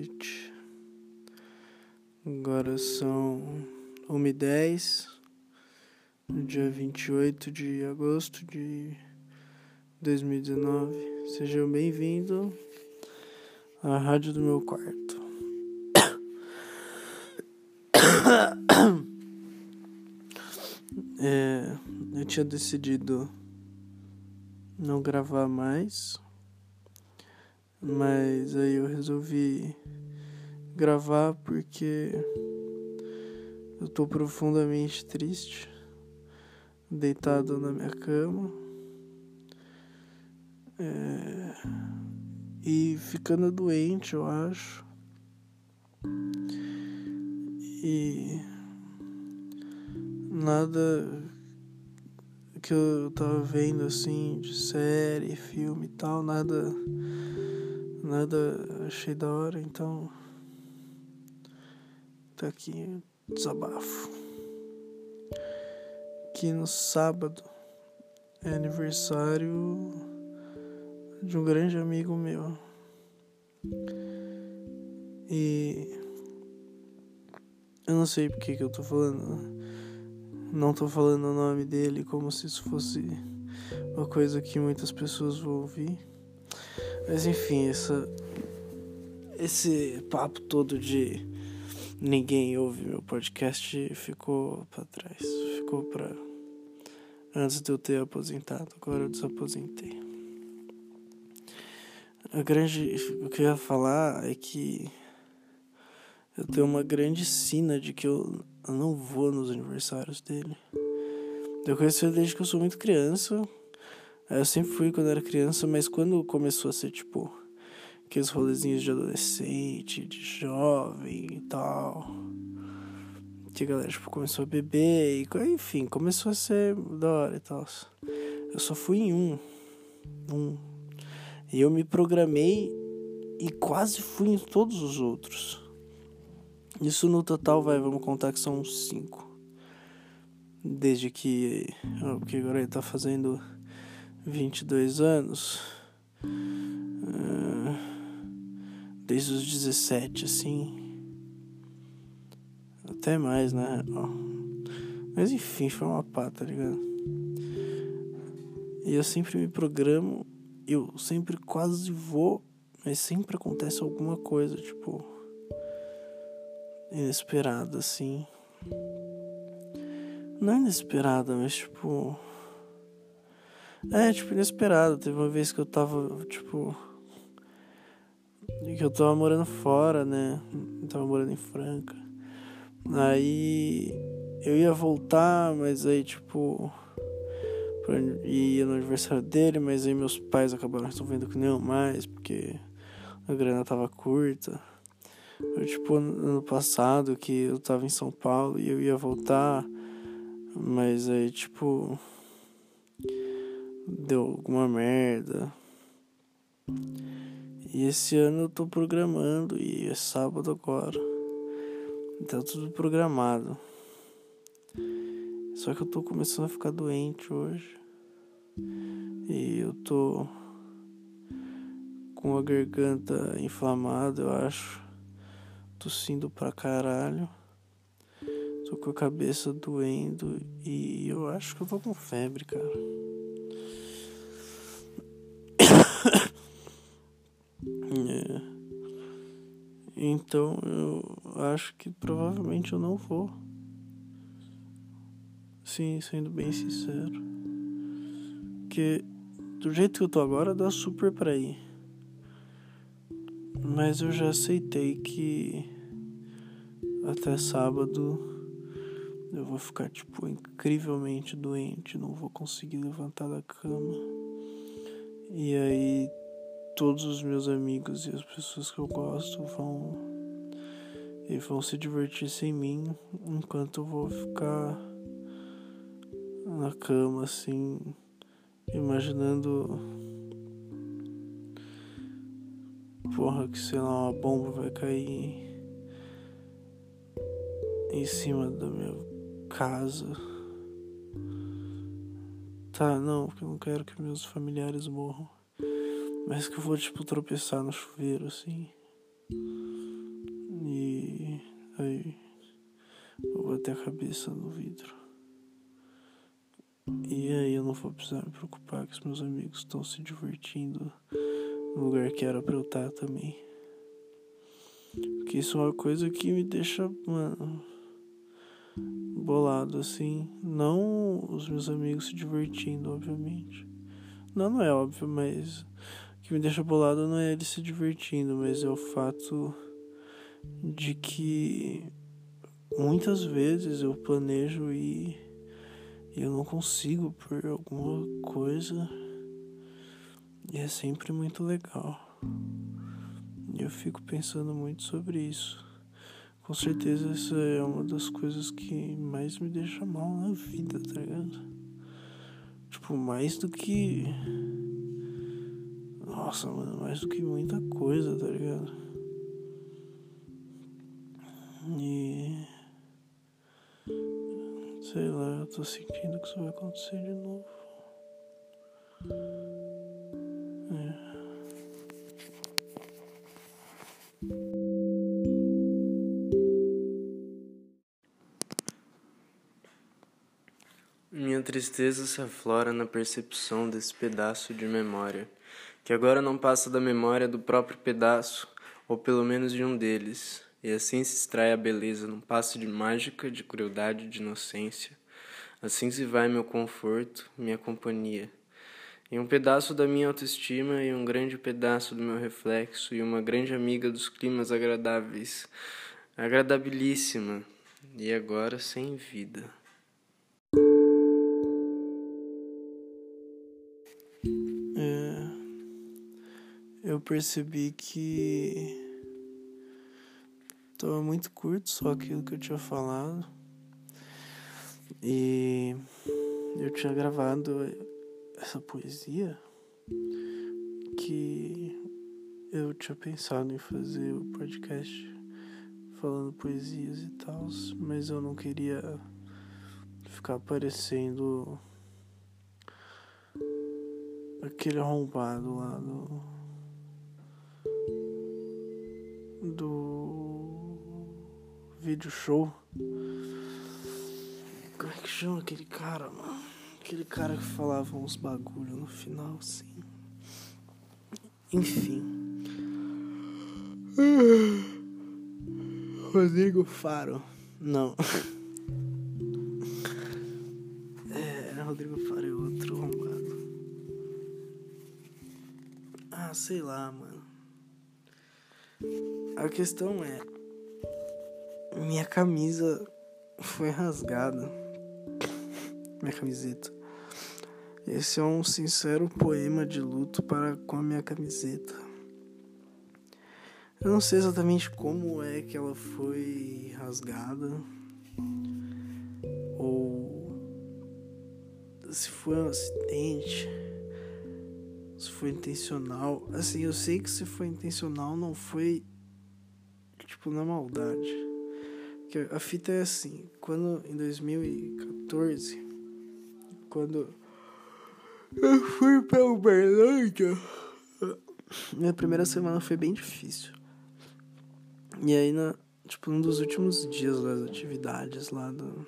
noite. Agora são 1h10, no dia 28 de agosto de 2019. Sejam bem-vindos à rádio do meu quarto. É, eu tinha decidido não gravar mais mas aí eu resolvi gravar porque eu tô profundamente triste, deitado na minha cama. É, e ficando doente, eu acho. E nada que eu tava vendo assim de série, filme e tal, nada nada achei da hora, então tá aqui desabafo. Que no sábado é aniversário de um grande amigo meu. E eu não sei porque que eu tô falando. Não tô falando o nome dele como se isso fosse uma coisa que muitas pessoas vão ouvir. Mas enfim, essa, esse papo todo de ninguém ouve meu podcast ficou para trás. Ficou para antes de eu ter aposentado. Agora eu desaposentei. A grande. O que eu ia falar é que eu tenho uma grande sina de que eu, eu não vou nos aniversários dele. Eu conheci ele desde que eu sou muito criança. Eu sempre fui quando era criança, mas quando começou a ser tipo aqueles rolezinhos de adolescente, de jovem e tal, que a galera tipo, começou a beber e enfim, começou a ser da hora e tal. Eu só fui em um. Um. E eu me programei e quase fui em todos os outros. Isso no total vai, vamos contar que são cinco. Desde que. Porque agora ele tá fazendo 22 anos. Uh, desde os 17, assim. Até mais, né? Mas enfim, foi uma pá, tá ligado? E eu sempre me programo, eu sempre quase vou, mas sempre acontece alguma coisa, tipo. Inesperada, assim. Não é inesperada, mas tipo é, tipo, inesperado. Teve uma vez que eu tava, tipo. Que eu tava morando fora, né? Eu tava morando em Franca. Aí eu ia voltar, mas aí, tipo. Ia no aniversário dele, mas aí meus pais acabaram resolvendo que não mais, porque a grana tava curta. Foi tipo ano passado que eu tava em São Paulo e eu ia voltar, mas aí, tipo deu alguma merda. E esse ano eu tô programando e é sábado agora. Tá tudo programado. Só que eu tô começando a ficar doente hoje. E eu tô com a garganta inflamada, eu acho. Tossindo pra caralho. Tô com a cabeça doendo e eu acho que eu tô com febre, cara. Então eu acho que provavelmente eu não vou. Sim, sendo bem sincero. Porque do jeito que eu tô agora dá super pra ir. Mas eu já aceitei que até sábado eu vou ficar tipo incrivelmente doente, não vou conseguir levantar da cama. E aí todos os meus amigos e as pessoas que eu gosto vão e vão se divertir sem mim enquanto eu vou ficar na cama assim imaginando porra que sei lá uma bomba vai cair em cima da minha casa Tá, não, porque eu não quero que meus familiares morram. Mas que eu vou, tipo, tropeçar no chuveiro, assim. E aí vou bater a cabeça no vidro. E aí eu não vou precisar me preocupar que os meus amigos estão se divertindo no lugar que era pra eu estar também. Porque isso é uma coisa que me deixa, mano, bolado assim. Não os meus amigos se divertindo, obviamente. Não, não é óbvio, mas que me deixa bolado não é eles se divertindo, mas é o fato de que muitas vezes eu planejo e eu não consigo por alguma coisa. E é sempre muito legal. E eu fico pensando muito sobre isso. Com certeza essa é uma das coisas que mais me deixa mal na vida, tá ligado? Tipo, mais do que. Nossa, mano, mais do que muita coisa, tá ligado? E. Sei lá, eu tô sentindo que isso vai acontecer de novo. É. Minha tristeza se aflora na percepção desse pedaço de memória, que agora não passa da memória do próprio pedaço, ou pelo menos de um deles, e assim se extrai a beleza num passo de mágica, de crueldade, de inocência. Assim se vai meu conforto, minha companhia. E um pedaço da minha autoestima e um grande pedaço do meu reflexo e uma grande amiga dos climas agradáveis, agradabilíssima, e agora sem vida. Eu percebi que Tava muito curto só aquilo que eu tinha falado. E eu tinha gravado essa poesia que eu tinha pensado em fazer o podcast falando poesias e tal, mas eu não queria ficar aparecendo aquele arrombado lá do do vídeo show. Como é que chama aquele cara, mano? Aquele cara que falava uns bagulho no final, assim. Enfim. Rodrigo Faro. Não. É, Rodrigo Faro é outro arrombado. Ah, sei lá, mano. A questão é minha camisa foi rasgada. Minha camiseta. Esse é um sincero poema de luto para com a minha camiseta. Eu não sei exatamente como é que ela foi rasgada ou se foi um acidente, se foi intencional. Assim, eu sei que se foi intencional não foi tipo na maldade. Que a fita é assim, quando em 2014, quando eu fui pra Uberlândia, minha primeira semana foi bem difícil. E aí, na, tipo, um dos últimos dias das atividades lá do,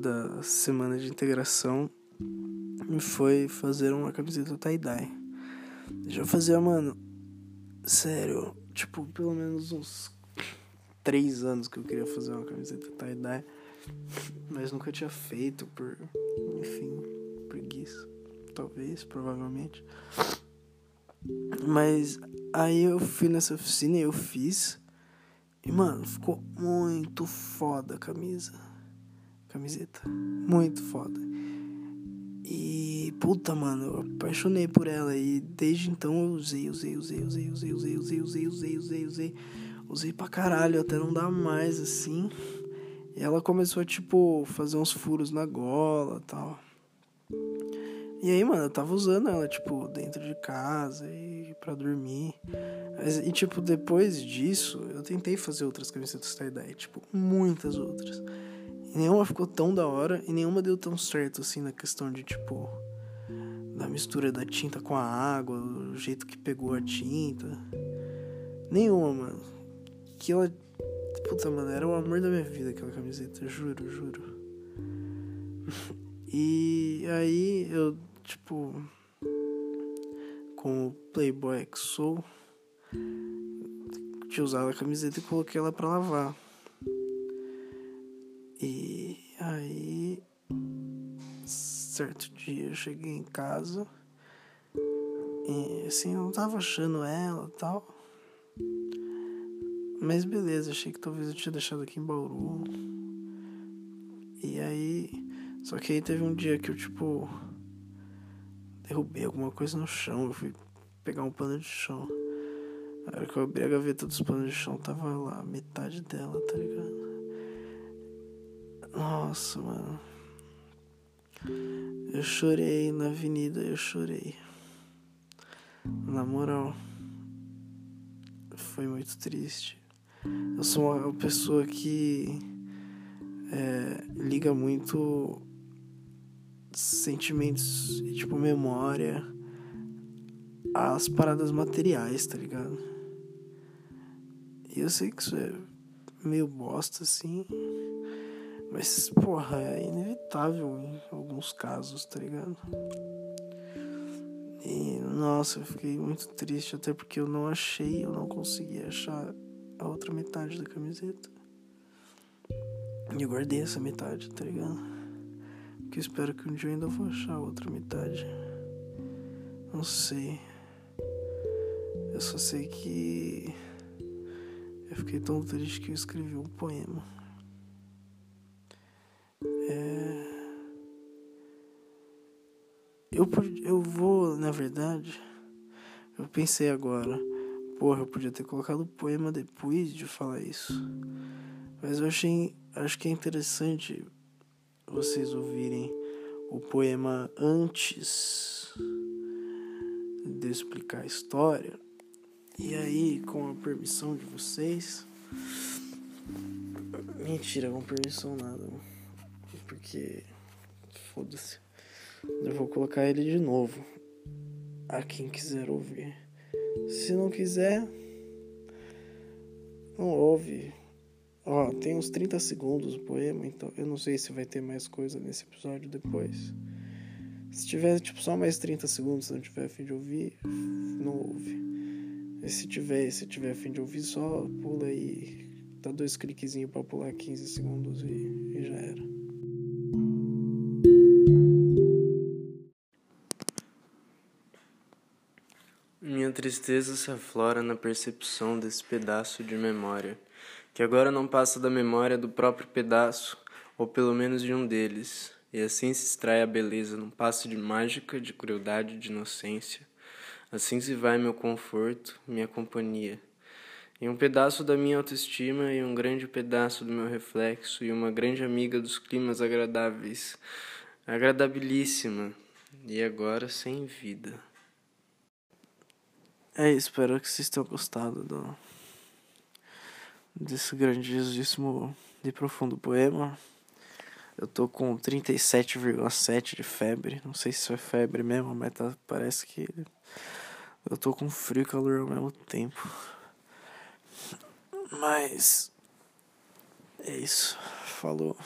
da semana de integração, foi fazer uma camiseta tie-dye. Já fazia, mano, sério, tipo, pelo menos uns três anos que eu queria fazer uma camiseta tie-dye, mas nunca tinha feito por, enfim, preguiça, talvez, provavelmente. Mas aí eu fui nessa oficina e eu fiz. E, mano, ficou muito foda a camisa. Camiseta. Muito foda. E, puta, mano, eu apaixonei por ela. E desde então eu usei, usei, usei, usei, usei, usei, usei, usei, usei, usei, usei. Usei pra caralho, até não dá mais, assim. E ela começou a, tipo, fazer uns furos na gola tal. E aí, mano, eu tava usando ela, tipo, dentro de casa e pra dormir. Mas, e, tipo, depois disso, eu tentei fazer outras camisetas tie-dye, tipo, muitas outras. E nenhuma ficou tão da hora e nenhuma deu tão certo, assim, na questão de, tipo, da mistura da tinta com a água, o jeito que pegou a tinta. Nenhuma, mano. Que ela. Puta, mano, era o amor da minha vida aquela camiseta, juro, juro. E aí eu, tipo. Como playboy que sou, tinha usado a camiseta e coloquei ela pra lavar. E aí. Certo dia eu cheguei em casa. E assim, eu não tava achando ela e tal. Mas beleza, achei que talvez eu tinha deixado aqui em Bauru. E aí. Só que aí teve um dia que eu, tipo. Derrubei alguma coisa no chão. Eu fui pegar um pano de chão. Na hora que eu abri a gaveta dos panos de chão, tava lá, metade dela, tá ligado? Nossa, mano. Eu chorei na avenida, eu chorei. Na moral. Foi muito triste. Eu sou uma pessoa que é, liga muito sentimentos e tipo memória às paradas materiais, tá ligado? E eu sei que isso é meio bosta assim, mas porra, é inevitável em alguns casos, tá ligado? E nossa, eu fiquei muito triste até porque eu não achei, eu não consegui achar a outra metade da camiseta. E eu guardei essa metade, tá ligado? Porque eu espero que um dia eu ainda vou achar a outra metade. Não sei. Eu só sei que. Eu fiquei tão triste que eu escrevi um poema. Eu, eu vou, na verdade. Eu pensei agora. Porra, eu podia ter colocado o poema depois de falar isso. Mas eu achei. Acho que é interessante vocês ouvirem o poema antes de eu explicar a história. E aí, com a permissão de vocês. Mentira, com permissão nada. Porque. Foda-se. Eu vou colocar ele de novo. A quem quiser ouvir. Se não quiser, não ouve. Ó, tem uns 30 segundos o poema, então eu não sei se vai ter mais coisa nesse episódio depois. Se tiver tipo só mais 30 segundos, se não tiver fim de ouvir, não ouve. E se tiver, se tiver fim de ouvir, só pula aí. Dá dois cliquezinhos pra pular 15 segundos e, e já era. Minha tristeza se aflora na percepção desse pedaço de memória, que agora não passa da memória do próprio pedaço, ou pelo menos de um deles, e assim se extrai a beleza num passo de mágica, de crueldade, de inocência. Assim se vai meu conforto, minha companhia. E um pedaço da minha autoestima e um grande pedaço do meu reflexo e uma grande amiga dos climas agradáveis, agradabilíssima, e agora sem vida. É, espero que vocês tenham gostado do, desse grandiosíssimo e profundo poema. Eu tô com 37,7 de febre. Não sei se isso é febre mesmo, mas tá, parece que eu tô com frio e calor ao mesmo tempo. Mas é isso. Falou.